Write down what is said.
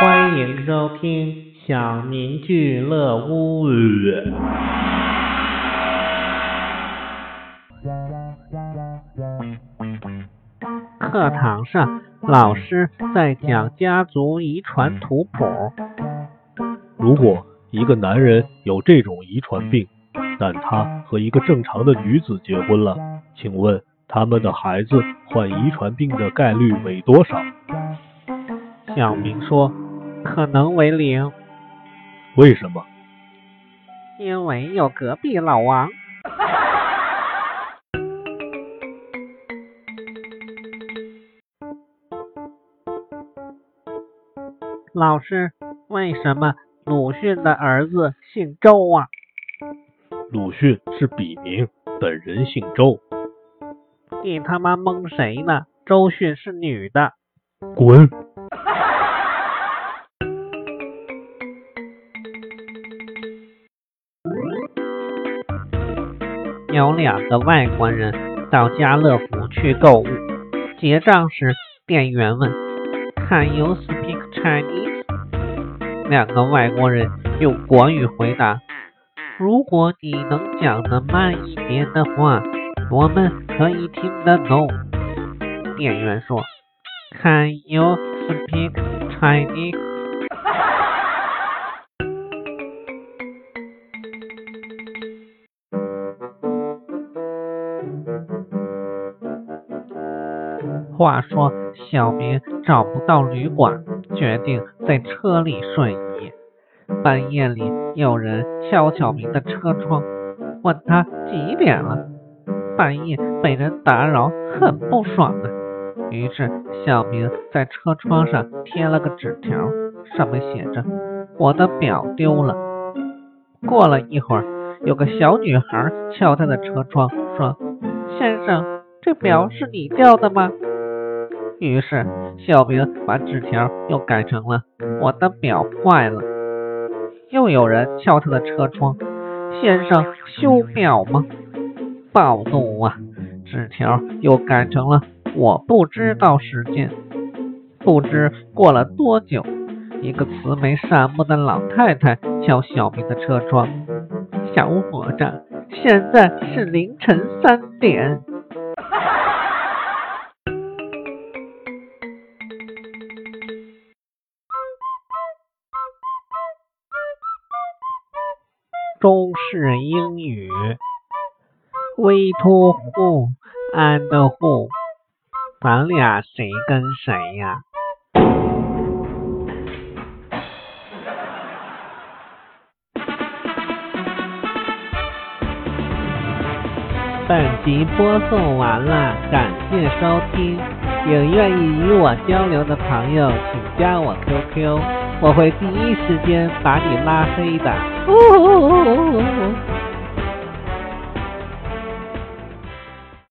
欢迎收听小明俱乐部。课堂上，老师在讲家族遗传图谱。如果一个男人有这种遗传病，但他和一个正常的女子结婚了，请问他们的孩子患遗传病的概率为多少？小明说：“可能为零。”为什么？因为有隔壁老王。老师，为什么鲁迅的儿子姓周啊？鲁迅是笔名，本人姓周。你他妈蒙谁呢？周迅是女的。滚！有两个外国人到家乐福去购物，结账时，店员问：“Can you speak Chinese？” 两个外国人用国语回答：“如果你能讲得慢一点的话，我们可以听得懂。”店员说：“Can you speak Chinese？” 话说，小明找不到旅馆，决定在车里睡一夜。半夜里，有人敲小明的车窗，问他几点了。半夜被人打扰，很不爽啊。于是，小明在车窗上贴了个纸条，上面写着：“我的表丢了。”过了一会儿，有个小女孩敲他的车窗，说：“先生，这表是你掉的吗？”于是，小明把纸条又改成了“我的表坏了”。又有人敲他的车窗：“先生，修表吗？”暴怒啊！纸条又改成了“我不知道时间”。不知过了多久，一个慈眉善目的老太太敲小明的车窗：“小伙子，现在是凌晨三点。”中式英语，We to who and who，咱俩谁跟谁呀？本集播送完了，感谢收听。有愿意与我交流的朋友，请加我 QQ，我会第一时间把你拉黑的。